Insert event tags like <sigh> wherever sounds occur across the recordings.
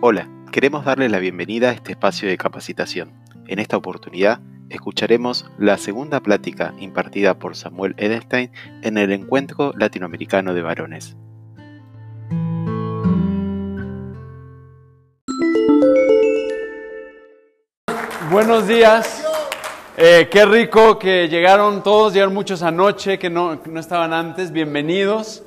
Hola, queremos darle la bienvenida a este espacio de capacitación. En esta oportunidad escucharemos la segunda plática impartida por Samuel Edelstein en el Encuentro Latinoamericano de Varones. Buenos días. Eh, qué rico que llegaron todos, llegaron muchos anoche que no, no estaban antes. Bienvenidos.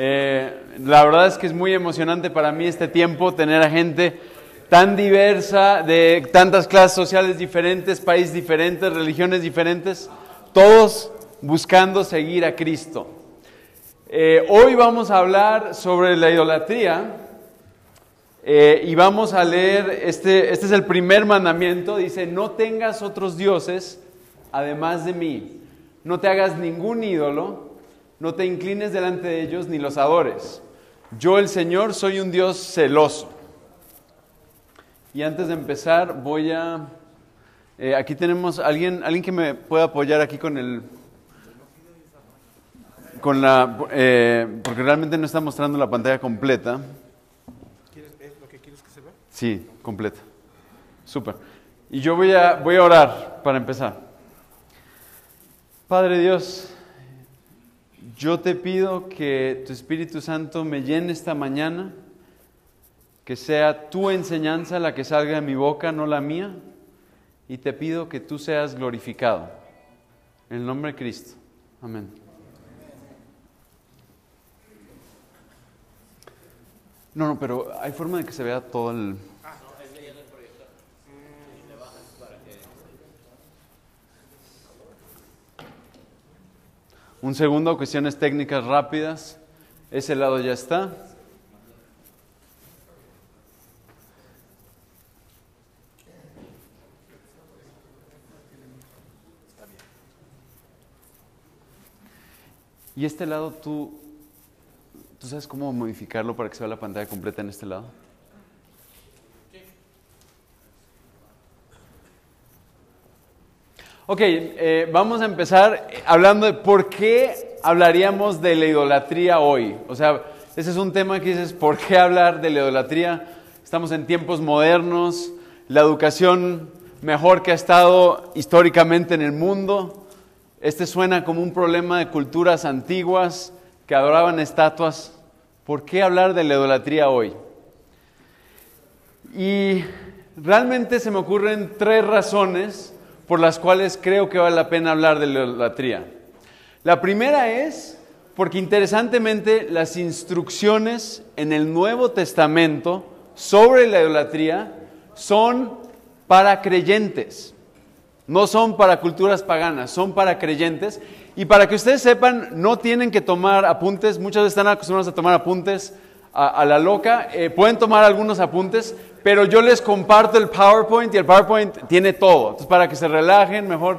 Eh, la verdad es que es muy emocionante para mí este tiempo tener a gente tan diversa, de tantas clases sociales diferentes, países diferentes, religiones diferentes, todos buscando seguir a Cristo. Eh, hoy vamos a hablar sobre la idolatría eh, y vamos a leer, este, este es el primer mandamiento, dice, no tengas otros dioses además de mí, no te hagas ningún ídolo no te inclines delante de ellos ni los adores. Yo el Señor soy un Dios celoso. Y antes de empezar voy a... Eh, aquí tenemos alguien, alguien que me pueda apoyar aquí con el... Con la, eh, porque realmente no está mostrando la pantalla completa. ¿Es lo que quieres que se vea? Sí, completa. Súper. Y yo voy a, voy a orar para empezar. Padre Dios, yo te pido que tu Espíritu Santo me llene esta mañana, que sea tu enseñanza la que salga de mi boca, no la mía, y te pido que tú seas glorificado. En el nombre de Cristo. Amén. No, no, pero hay forma de que se vea todo el... Un segundo, cuestiones técnicas rápidas. Ese lado ya está. Y este lado, tú, ¿tú sabes cómo modificarlo para que se vea la pantalla completa en este lado? Ok, eh, vamos a empezar hablando de por qué hablaríamos de la idolatría hoy. O sea, ese es un tema que dices, ¿por qué hablar de la idolatría? Estamos en tiempos modernos, la educación mejor que ha estado históricamente en el mundo. Este suena como un problema de culturas antiguas que adoraban estatuas. ¿Por qué hablar de la idolatría hoy? Y realmente se me ocurren tres razones por las cuales creo que vale la pena hablar de la idolatría. La primera es porque interesantemente las instrucciones en el Nuevo Testamento sobre la idolatría son para creyentes, no son para culturas paganas, son para creyentes. Y para que ustedes sepan, no tienen que tomar apuntes, muchas veces están acostumbrados a tomar apuntes a, la loca, eh, pueden tomar algunos apuntes, pero yo les comparto el PowerPoint y el PowerPoint tiene todo. Entonces, para que se relajen, mejor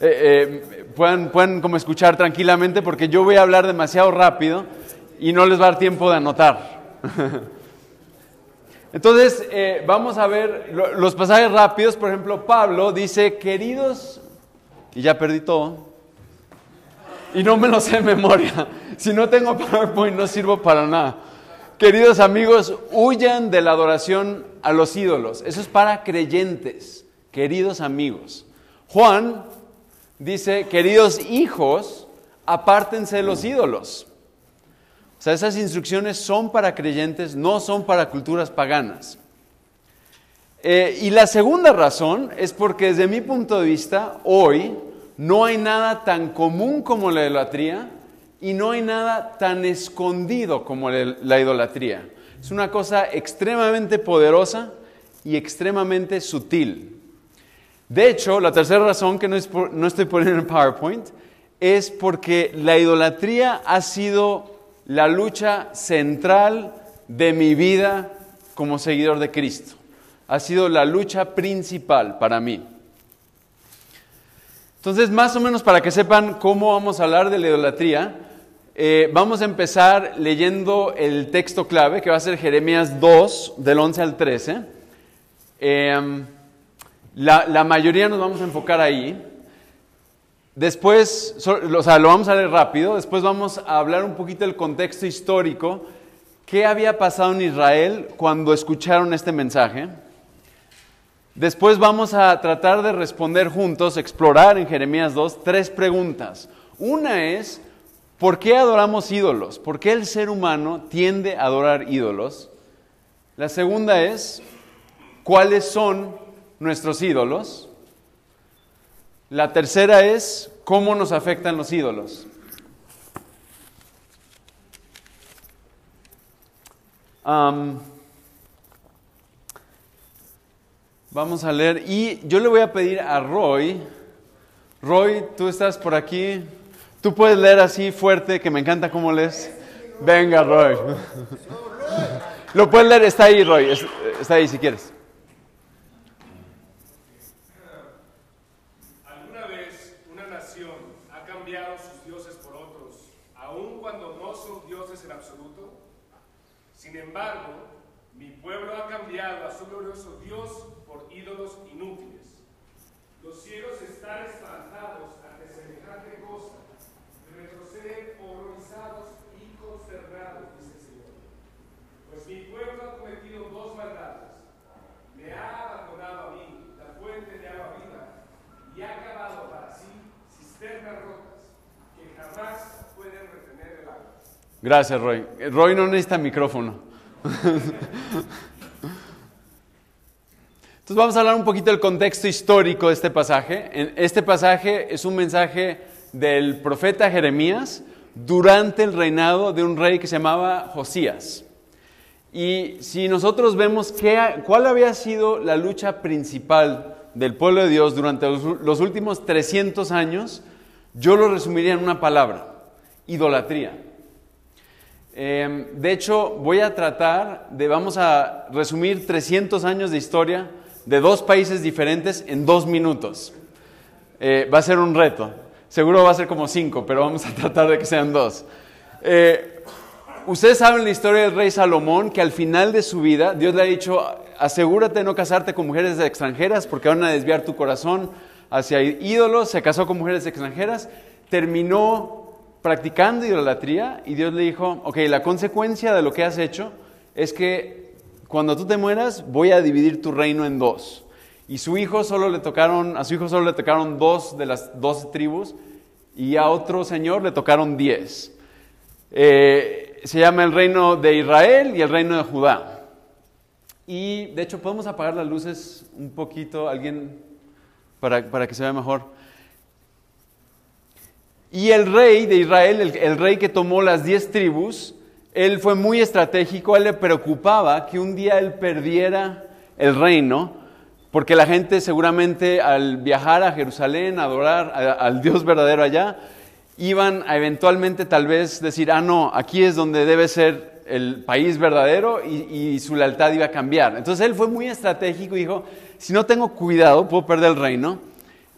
eh, eh, puedan, puedan como escuchar tranquilamente, porque yo voy a hablar demasiado rápido y no les va a dar tiempo de anotar. <laughs> Entonces, eh, vamos a ver lo- los pasajes rápidos. Por ejemplo, Pablo dice, queridos, y ya perdí todo, y no me lo sé de memoria. <laughs> Si no tengo PowerPoint, no sirvo para nada. Queridos amigos, huyan de la adoración a los ídolos. Eso es para creyentes, queridos amigos. Juan dice, queridos hijos, apártense de los ídolos. O sea, esas instrucciones son para creyentes, no son para culturas paganas. Eh, y la segunda razón es porque desde mi punto de vista, hoy no hay nada tan común como la idolatría y no hay nada tan escondido como la, la idolatría. Es una cosa extremadamente poderosa y extremadamente sutil. De hecho, la tercera razón que no estoy poniendo en PowerPoint es porque la idolatría ha sido la lucha central de mi vida como seguidor de Cristo. Ha sido la lucha principal para mí. Entonces, más o menos para que sepan cómo vamos a hablar de la idolatría, eh, vamos a empezar leyendo el texto clave, que va a ser Jeremías 2, del 11 al 13. Eh, la, mayoría nos vamos a enfocar ahí. Después, o sea, lo vamos a leer rápido, después vamos a hablar un poquito del contexto histórico qué había pasado en Israel cuando escucharon este mensaje. Después vamos a tratar de responder juntos, explorar en Jeremías 2 tres preguntas. Una es, ¿por qué adoramos ídolos? ¿Por qué el ser humano tiende a adorar ídolos? La segunda es, ¿cuáles son nuestros ídolos? La tercera es, ¿cómo nos afectan los ídolos? Am, vamos a leer y yo le voy a pedir a Roy, Roy, tú estás por aquí, tú puedes leer así fuerte, que me encanta cómo lees. Venga, Roy. <laughs> Lo puedes leer, está ahí, Roy, es- está ahí si quieres. Alguna vez una nación ha cambiado sus dioses por otros, aun cuando no son dioses en absoluto. Sin embargo, mi pueblo ha cambiado a su glorioso Dios por ídolos inútiles. Los cielos están espantados ante semejante cosa, retroceden horrorizados y consternados, dice el Señor. Pues mi pueblo ha cometido dos maldades. Me ha abandonado a mí, la fuente de agua viva, y ha cavado para sí cisternas rotas que jamás pueden retener el agua. Gracias, Roy. Roy no necesita micrófono. Entonces vamos a hablar un poquito del contexto histórico de este pasaje. Este pasaje es un mensaje del profeta Jeremías durante el reinado de un rey que se llamaba Josías. Y si nosotros vemos qué cuál había sido la lucha principal del pueblo de Dios durante los, últimos 300 años, yo lo resumiría en una palabra, idolatría. Eh, de hecho, voy a tratar de, vamos a resumir 300 años de historia de dos países diferentes en dos minutos. Eh, va a ser un reto. Seguro va a ser como cinco, pero vamos a tratar de que sean dos. Eh, Ustedes saben la historia del rey Salomón, que al final de su vida Dios le ha dicho, asegúrate de no casarte con mujeres extranjeras porque van a desviar tu corazón hacia ídolos. Se casó con mujeres extranjeras, terminó practicando idolatría y Dios le dijo, ok, la consecuencia de lo que has hecho es que cuando tú te mueras voy a dividir tu reino en dos. Y su hijo solo le tocaron, a su hijo solo le tocaron dos de las dos tribus y a otro señor le tocaron diez. Eh, se llama el reino de Israel y el reino de Judá. Y de hecho podemos apagar las luces un poquito, alguien, para, para que se vea mejor. Y el rey de Israel, el, el rey que tomó las diez tribus, él fue muy estratégico, a él le preocupaba que un día él perdiera el reino, porque la gente seguramente al viajar a Jerusalén, a adorar al Dios verdadero allá, iban a eventualmente tal vez decir, ah, no, aquí es donde debe ser el país verdadero y, y su lealtad iba a cambiar. Entonces él fue muy estratégico y dijo, si no tengo cuidado, puedo perder el reino.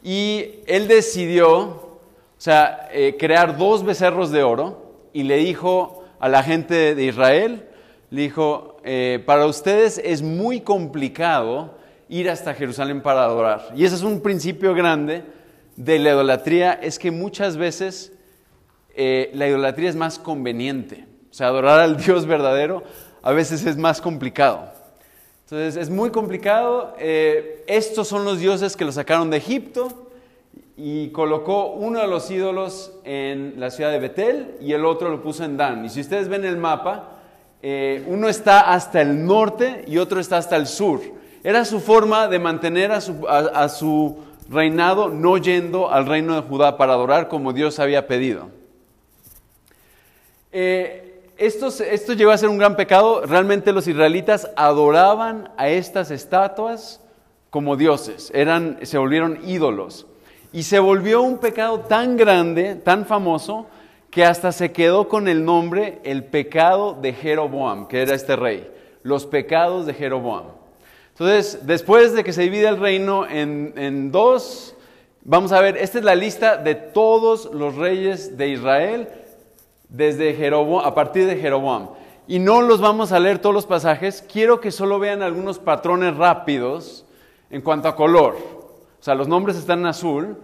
Y él decidió, o sea, eh, crear dos becerros de oro y le dijo a la gente de Israel, le dijo, eh, para ustedes es muy complicado ir hasta Jerusalén para adorar. Y ese es un principio grande de la idolatría, es que muchas veces eh, la idolatría es más conveniente. O sea, adorar al Dios verdadero a veces es más complicado. Entonces es muy complicado. Eh, estos son los dioses que lo sacaron de Egipto y colocó uno de los ídolos en la ciudad de Betel y el otro lo puso en Dan. Y si ustedes ven el mapa, eh, uno está hasta el norte y otro está hasta el sur. Era su forma de mantener a su, reinado no yendo al reino de Judá para adorar como Dios había pedido. Eh, esto, llegó a ser un gran pecado. Realmente los israelitas adoraban a estas estatuas como dioses. Se volvieron ídolos. Y se volvió un pecado tan grande, tan famoso, que hasta se quedó con el nombre el pecado de Jeroboam, que era este rey. Los pecados de Jeroboam. Entonces, después de que se divide el reino en, dos, vamos a ver, esta es la lista de todos los reyes de Israel desde Jeroboam, a partir de Jeroboam. Y no los vamos a leer todos los pasajes, quiero que solo vean algunos patrones rápidos en cuanto a color. O sea, los nombres están en azul.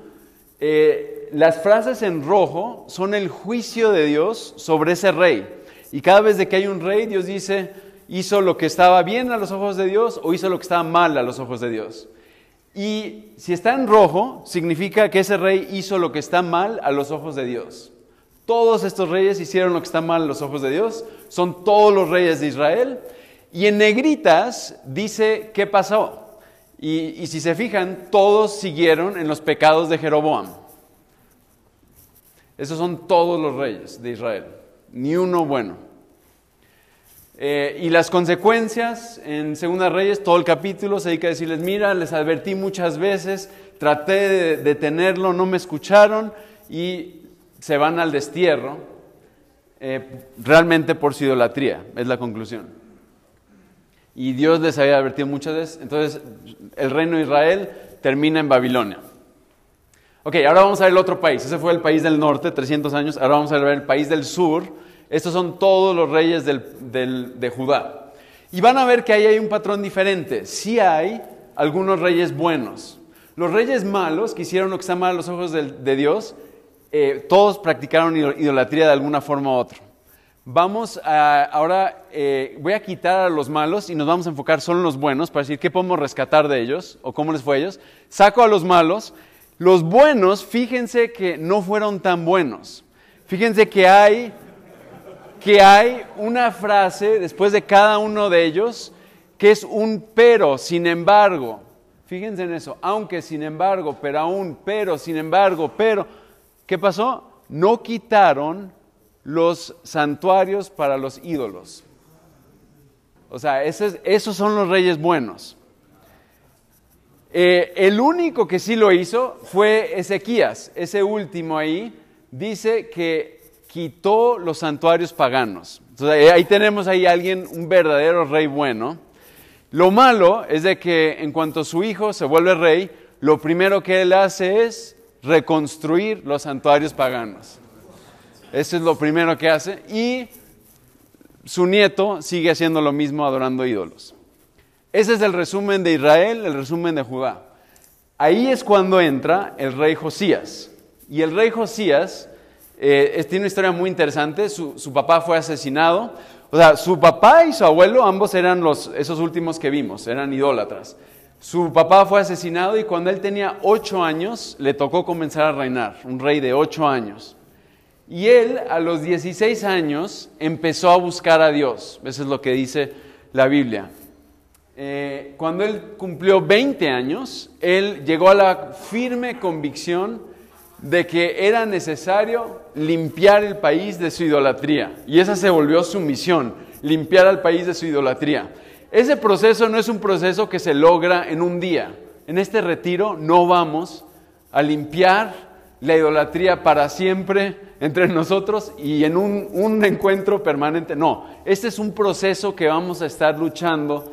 Eh, las frases en rojo son el juicio de Dios sobre ese rey. Y cada vez que hay un rey, Dios dice, hizo lo que estaba bien a los ojos de Dios o hizo lo que estaba mal a los ojos de Dios. Y si está en rojo, significa que ese rey hizo lo que está mal a los ojos de Dios. Todos estos reyes hicieron lo que está mal a los ojos de Dios. Son todos los reyes de Israel. Y en negritas dice qué pasó. Y, y si se fijan, todos siguieron en los pecados de Jeroboam. Esos son todos los reyes de Israel. Ni uno bueno. Eh, y las consecuencias en Segunda Reyes, todo el capítulo se dedica a decirles, mira, les advertí muchas veces, traté de detenerlo, no me escucharon y se van al destierro, eh, realmente por su idolatría, es la conclusión. Y Dios les había advertido muchas veces, entonces el reino de Israel termina en Babilonia. Ok, ahora vamos a ver el otro país, ese fue el país del norte, 300 años, ahora vamos a ver el país del sur, estos son todos los reyes de Judá. Y van a ver que ahí hay un patrón diferente. Sí hay algunos reyes buenos. Los reyes malos, que hicieron lo que está mal a los ojos de, Dios, eh, todos practicaron idolatría de alguna forma u otra. Vamos a, ahora, eh, voy a quitar a los malos y nos vamos a enfocar solo en los buenos para decir qué podemos rescatar de ellos o cómo les fue a ellos. Saco a los malos. Los buenos, fíjense que no fueron tan buenos. Fíjense que hay que hay una frase después de cada uno de ellos que es un pero, sin embargo. Fíjense en eso, aunque, sin embargo, pero aún, pero, sin embargo, pero. ¿Qué pasó? No quitaron los santuarios para los ídolos. O sea, esos son los reyes buenos. Eh, el único que sí lo hizo fue Ezequías, ese último ahí, dice que quitó los santuarios paganos. Ahí tenemos ahí alguien, un verdadero rey bueno. Lo malo es de que en cuanto su hijo se vuelve rey, lo primero que él hace es reconstruir los santuarios paganos. Eso es lo primero que hace. Y su nieto sigue haciendo lo mismo adorando ídolos. Ese es el resumen de Israel, el resumen de Judá. Ahí es cuando entra el rey Josías. Y el rey Josías eh, tiene una historia muy interesante. Su, papá fue asesinado. O sea, su papá y su abuelo, ambos eran los, esos últimos que vimos, eran idólatras. Su papá fue asesinado y cuando él tenía ocho años le tocó comenzar a reinar, un rey de ocho años. Y él a los 16 años empezó a buscar a Dios. Eso es lo que dice la Biblia. Eh, cuando él cumplió 20 años, él llegó a la firme convicción de que era necesario limpiar el país de su idolatría. Y esa se volvió su misión, limpiar al país de su idolatría. Ese proceso no es un proceso que se logra en un día. En este retiro no vamos a limpiar la idolatría para siempre entre nosotros y en un, encuentro permanente. No, este es un proceso que vamos a estar luchando.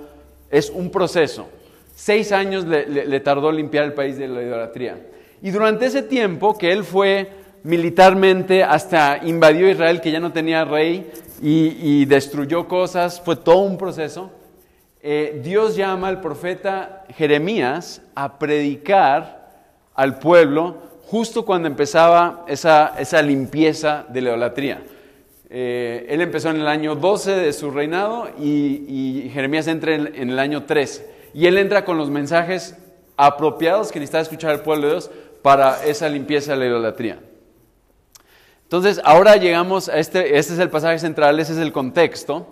Es un proceso. Seis años le tardó limpiar el país de la idolatría. Y durante ese tiempo que él fue militarmente hasta invadió Israel, que ya no tenía rey, y, destruyó cosas, fue todo un proceso, eh, Dios llama al profeta Jeremías a predicar al pueblo justo cuando empezaba esa, limpieza de la idolatría. Eh, él empezó en el año 12 de su reinado y, Jeremías entra en, en, el año 13. Y él entra con los mensajes apropiados que necesitaba escuchar el pueblo de Dios para esa limpieza de la idolatría. Entonces, ahora llegamos a este, este es el pasaje central, ese es el contexto.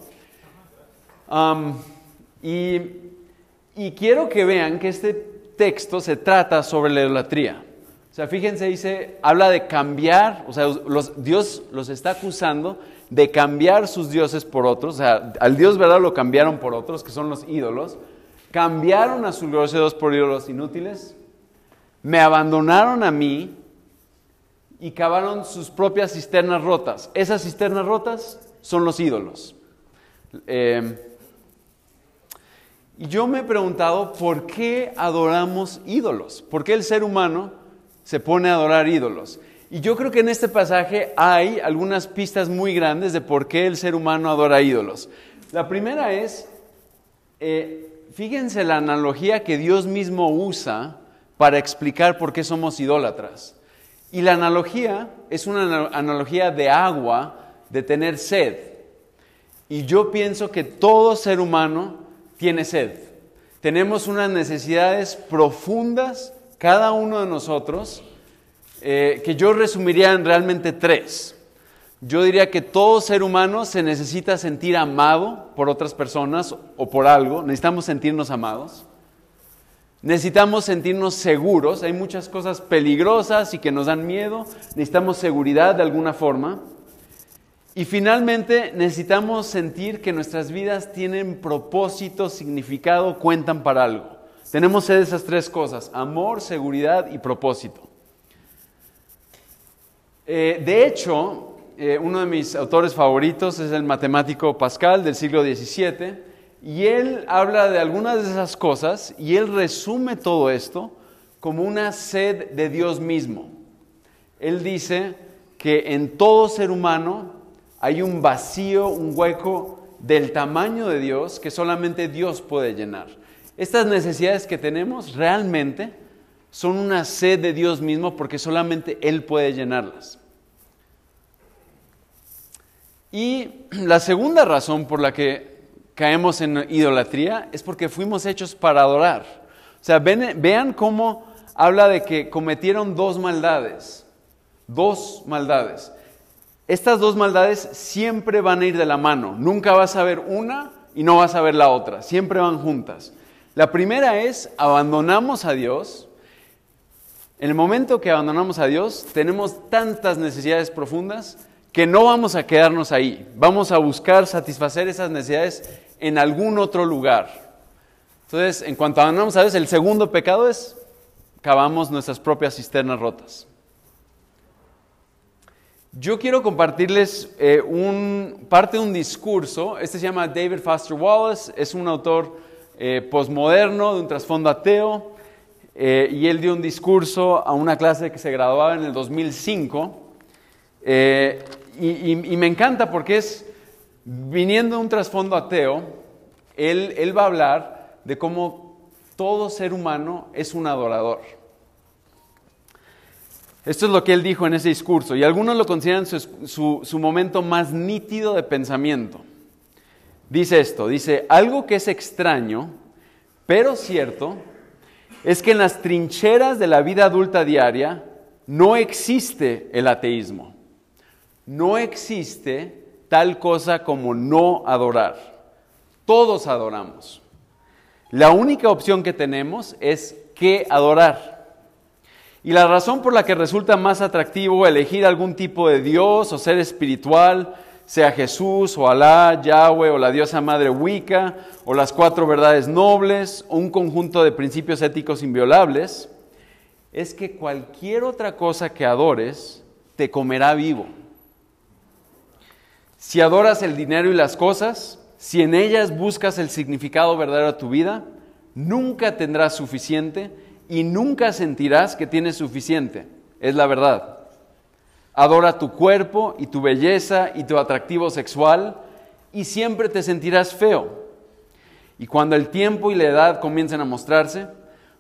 y, y, quiero que vean que este texto se trata sobre la idolatría. O sea, fíjense, dice, habla de cambiar, o sea, Dios los está acusando de cambiar sus dioses por otros, o sea, al Dios verdad lo cambiaron por otros, que son los ídolos, cambiaron a sus Dios por ídolos inútiles, me abandonaron a mí y cavaron sus propias cisternas rotas. Esas cisternas rotas son los ídolos. Eh, y yo me he preguntado por qué adoramos ídolos, por qué el ser humano se pone a adorar ídolos. Y yo creo que en este pasaje hay algunas pistas muy grandes de por qué el ser humano adora ídolos. La primera es, eh, fíjense la analogía que Dios mismo usa para explicar por qué somos idólatras. Y la analogía es una analogía de agua, de tener sed. y yo pienso que todo ser humano tiene sed. Tenemos unas necesidades profundas, cada uno de nosotros, eh, que yo resumiría en realmente tres. Yo diría que todo ser humano se necesita sentir amado por otras personas o por algo. Necesitamos sentirnos amados. Necesitamos sentirnos seguros. Hay muchas cosas peligrosas y que nos dan miedo. Necesitamos seguridad de alguna forma. Y finalmente necesitamos sentir que nuestras vidas tienen propósito, significado, cuentan para algo. Tenemos esas tres cosas, amor, seguridad y propósito. Eh, de hecho, eh, uno de mis autores favoritos es el matemático Pascal del siglo XVII, y él habla de algunas de esas cosas y él resume todo esto como una sed de Dios mismo. Él dice que en todo ser humano hay un vacío, un hueco del tamaño de Dios que solamente Dios puede llenar. Estas necesidades que tenemos realmente son una sed de Dios mismo porque solamente Él puede llenarlas. Y <clears throat> la segunda razón por la que caemos en idolatría es porque fuimos hechos para adorar. O sea, vean cómo habla de que cometieron dos maldades. Dos maldades. Estas dos maldades siempre van a ir de la mano. Nunca vas a ver una y no vas a ver la otra. Siempre van juntas. La primera es abandonamos a Dios. En el momento que abandonamos a Dios, tenemos tantas necesidades profundas que no vamos a quedarnos ahí, vamos a buscar satisfacer esas necesidades en algún otro lugar. Entonces, en cuanto a Dios, el segundo pecado es cavamos nuestras propias cisternas rotas. Yo quiero compartirles eh, un, parte de un discurso, este se llama David Foster Wallace, es un autor eh, posmoderno de un trasfondo ateo, eh, y él dio un discurso a una clase que se graduaba en el 2005 y, me encanta porque es, viniendo de un trasfondo ateo, él, él va a hablar de cómo todo ser humano es un adorador. Esto es lo que él dijo en ese discurso y algunos lo consideran su, su, momento más nítido de pensamiento. Dice esto, dice, algo que es extraño, pero cierto, es que en las trincheras de la vida adulta diaria no existe el ateísmo. No existe tal cosa como no adorar. Todos adoramos. La única opción que tenemos es qué adorar. Y la razón por la que resulta más atractivo elegir algún tipo de Dios o ser espiritual, sea Jesús o Alá, Yahweh o la diosa madre Wicca o las cuatro verdades nobles o un conjunto de principios éticos inviolables, es que cualquier otra cosa que adores te comerá vivo. Si adoras el dinero y las cosas, si en ellas buscas el significado verdadero de tu vida, nunca tendrás suficiente y nunca sentirás que tienes suficiente. Es la verdad. Adora tu cuerpo y tu belleza y tu atractivo sexual y siempre te sentirás feo. Y cuando el tiempo y la edad comiencen a mostrarse,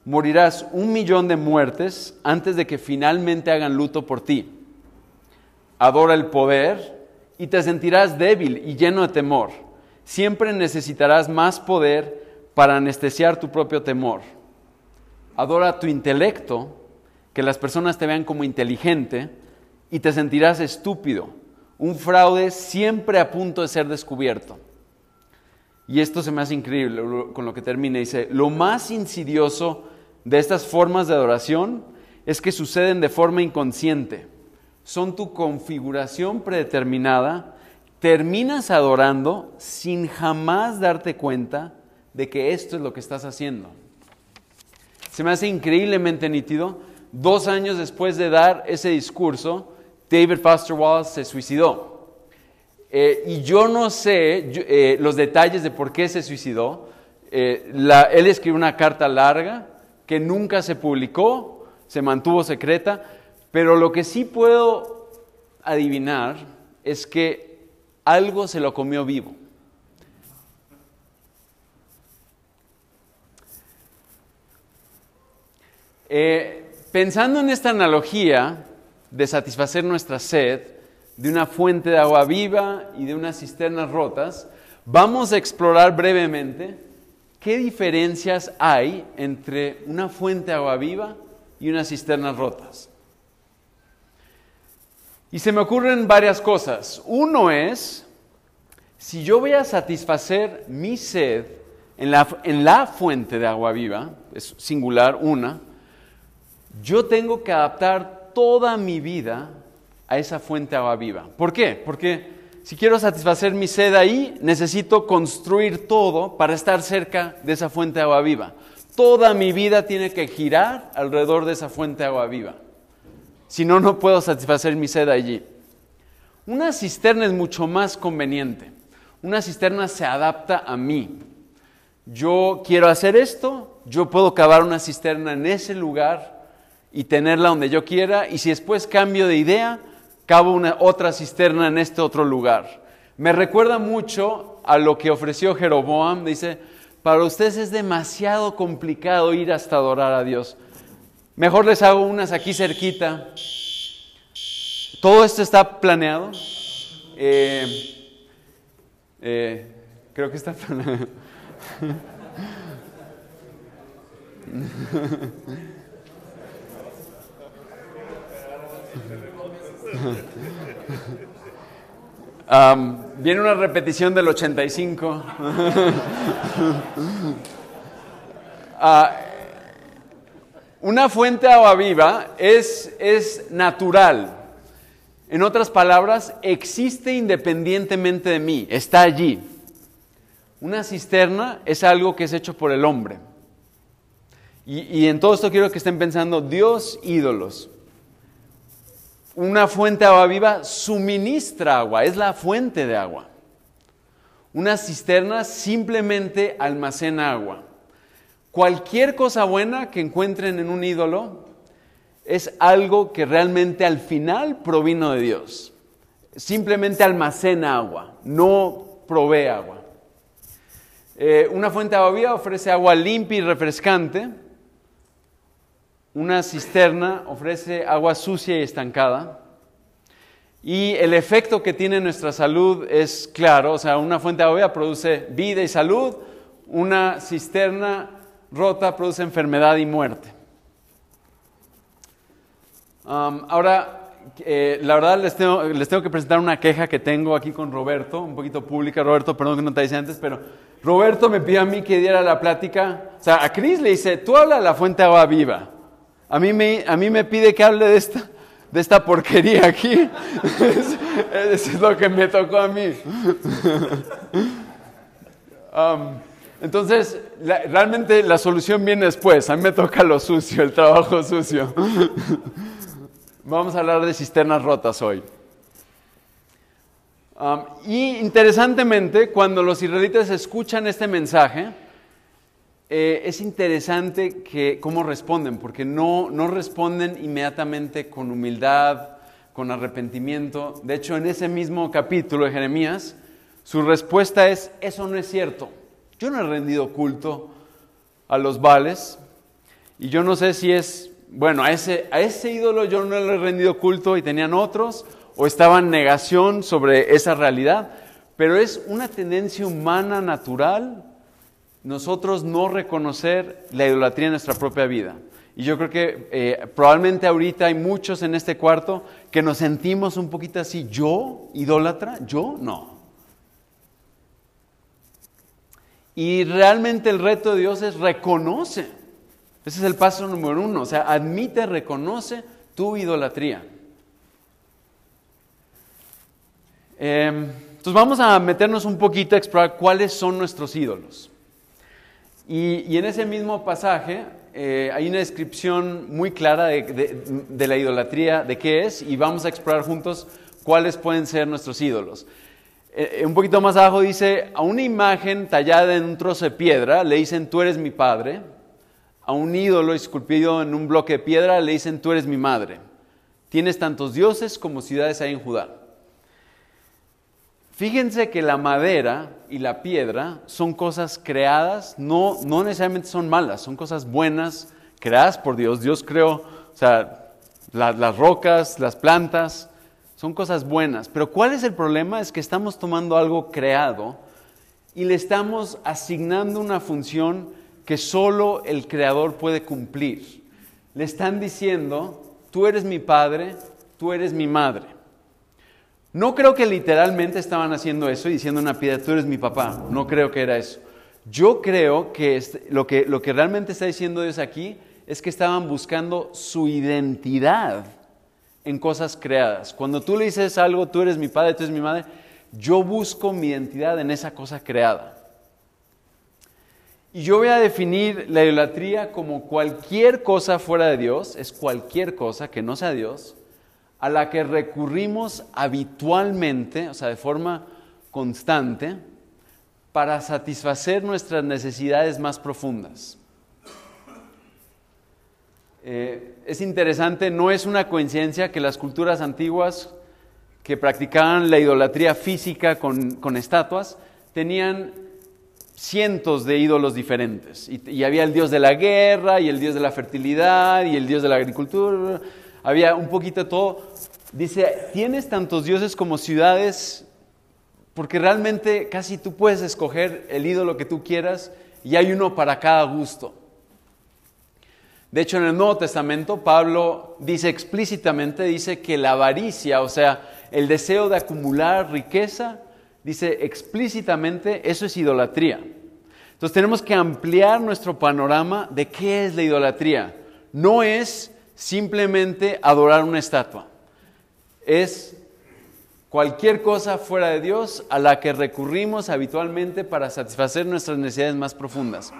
morirás un millón de muertes antes de que finalmente hagan luto por ti. Adora el poder y te sentirás débil y lleno de temor. Siempre necesitarás más poder para anestesiar tu propio temor. Adora tu intelecto, que las personas te vean como inteligente y te sentirás estúpido, un fraude siempre a punto de ser descubierto. Y esto se me hace increíble con lo que termina. Dice, lo más insidioso de estas formas de adoración es que suceden de forma inconsciente son tu configuración predeterminada, terminas adorando sin jamás darte cuenta de que esto es lo que estás haciendo. Se me hace increíblemente nítido. Dos años después de dar ese discurso, David Foster Wallace se suicidó. Eh, y yo no sé eh, los detalles de por qué se suicidó. Eh, él escribió una carta larga que nunca se publicó, se mantuvo secreta, pero lo que sí puedo adivinar es que algo se lo comió vivo. Eh, pensando en esta analogía de satisfacer nuestra sed de una fuente de agua viva y de unas cisternas rotas, vamos a explorar brevemente qué diferencias hay entre una fuente de agua viva y unas cisternas rotas. Y se me ocurren varias cosas. Uno es, si yo voy a satisfacer mi sed en la, en la fuente de agua viva, es singular una, yo tengo que adaptar toda mi vida a esa fuente de agua viva. ¿Por qué? Porque si quiero satisfacer mi sed ahí, necesito construir todo para estar cerca de esa fuente de agua viva. Toda mi vida tiene que girar alrededor de esa fuente de agua viva. Si no, no puedo satisfacer mi sed allí. Una cisterna es mucho más conveniente. Una cisterna se adapta a mí. Yo quiero hacer esto, yo puedo cavar una cisterna en ese lugar y tenerla donde yo quiera, y si después cambio de idea, cavo una otra cisterna en este otro lugar. Me recuerda mucho a lo que ofreció Jeroboam, dice, para ustedes es demasiado complicado ir hasta adorar a Dios. Mejor les hago unas aquí cerquita. Todo esto está planeado. Eh, eh, creo que está planeado. <laughs> viene una repetición del 85. <laughs> Ah, una fuente agua viva es, es natural. En otras palabras, existe independientemente de mí, está allí. Una cisterna es algo que es hecho por el hombre. Y, y, en todo esto quiero que estén pensando, Dios ídolos. Una fuente de agua viva suministra agua, es la fuente de agua. Una cisterna simplemente almacena agua. Cualquier cosa buena que encuentren en un ídolo es algo que realmente al final provino de Dios. Simplemente almacena agua, no provee agua. Eh, una fuente de agua viva ofrece agua limpia y refrescante. Una cisterna ofrece agua sucia y estancada. Y el efecto que tiene en nuestra salud es claro, o sea, una fuente de agua produce vida y salud, una cisterna rota produce enfermedad y muerte. Ahora, eh, la verdad les tengo, les tengo, que presentar una queja que tengo aquí con Roberto, un poquito pública. Roberto, perdón que no te dice antes, pero Roberto me pidió a mí que diera la plática. O sea, a Cris le dice, tú habla de la fuente agua viva. A mí me, a mí me pide que hable de esta, de esta porquería aquí. <laughs> Es lo que me tocó a mí. <laughs> entonces, realmente la solución viene después. A mí me toca lo sucio, el trabajo sucio. <laughs> Vamos a hablar de cisternas rotas hoy. Y interesantemente, cuando los israelitas escuchan este mensaje, eh, es interesante que, cómo responden, porque no responden inmediatamente con humildad, con arrepentimiento. De hecho, en ese mismo capítulo de Jeremías, su respuesta es, eso no es cierto. Yo no he rendido culto a los vales y yo no sé si es, bueno, a ese, a ese ídolo yo no le he rendido culto y tenían otros o estaba en negación sobre esa realidad, pero es una tendencia humana natural nosotros no reconocer la idolatría en nuestra propia vida. Y yo creo que eh, probablemente ahorita hay muchos en este cuarto que nos sentimos un poquito así, yo idólatra, yo no. Y realmente el reto de Dios es reconoce. Ese es el paso número uno. O sea, admite, reconoce tu idolatría. Em, entonces vamos a meternos un poquito a explorar cuáles son nuestros ídolos. Y, en ese mismo pasaje eh, hay una descripción muy clara de la idolatría, de qué es, y vamos a explorar juntos cuáles pueden ser nuestros ídolos. Eh, eh, un poquito más abajo dice, a una imagen tallada en un trozo de piedra le dicen, tú eres mi padre. A un ídolo esculpido en un bloque de piedra le dicen, tú eres mi madre. Tienes tantos dioses como ciudades hay en Judá. Fíjense que la madera y la piedra son cosas creadas, no, no necesariamente son malas, son cosas buenas, creadas por Dios. Dios creó, o sea, las rocas, las plantas, son cosas buenas, pero ¿cuál es el problema? Es que estamos tomando algo creado y le estamos asignando una función que solo el creador puede cumplir. Le están diciendo, tú eres mi padre, tú eres mi madre. No creo que literalmente estaban haciendo eso y diciendo una piedra, tú eres mi papá. No creo que era eso. Yo creo que lo, que lo que realmente está diciendo Dios aquí es que estaban buscando su identidad en cosas creadas. Cuando tú le dices algo, tú eres mi padre, tú eres mi madre, yo busco mi identidad en esa cosa creada. Y yo voy a definir la idolatría como cualquier cosa fuera de Dios, es cualquier cosa que no sea Dios, a la que recurrimos habitualmente, o sea, de forma constante, para satisfacer nuestras necesidades más profundas. Eh, es interesante, no es una coincidencia que las culturas antiguas que practicaban la idolatría física con, estatuas tenían cientos de ídolos diferentes. Y, había el dios de la guerra, y el dios de la fertilidad, y el dios de la agricultura. Había un poquito de todo. Dice, tienes tantos dioses como ciudades, porque realmente casi tú puedes escoger el ídolo que tú quieras y hay uno para cada gusto. De hecho, en el Nuevo Testamento, Pablo dice explícitamente, dice que la avaricia, o sea, el deseo de acumular riqueza, dice explícitamente, eso es idolatría. Entonces tenemos que ampliar nuestro panorama de qué es la idolatría. No es simplemente adorar una estatua, es cualquier cosa fuera de Dios a la que recurrimos habitualmente para satisfacer nuestras necesidades más profundas.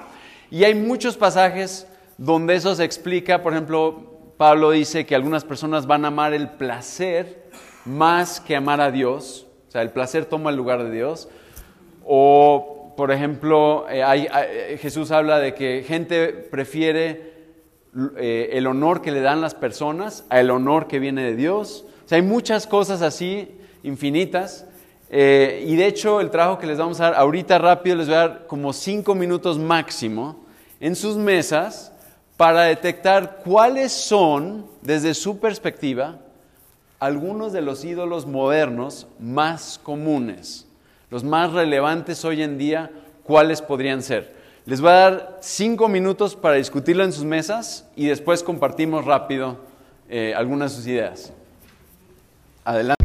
Y hay muchos pasajes donde eso se explica, por ejemplo, Pablo dice que algunas personas van a amar el placer más que amar a Dios, o sea, el placer toma el lugar de Dios, o por ejemplo, eh, eh, Jesús habla de que gente prefiere eh, el honor que le dan las personas a el honor que viene de Dios, o sea, hay muchas cosas así infinitas. y de hecho, el trabajo que les vamos a dar ahorita rápido, les voy a dar como cinco minutos máximo en sus mesas para detectar cuáles son, desde su perspectiva, algunos de los ídolos modernos más comunes, los más relevantes hoy en día, cuáles podrían ser. Les voy a dar cinco minutos para discutirlo en sus mesas y después compartimos rápido eh, algunas de sus ideas. Adelante.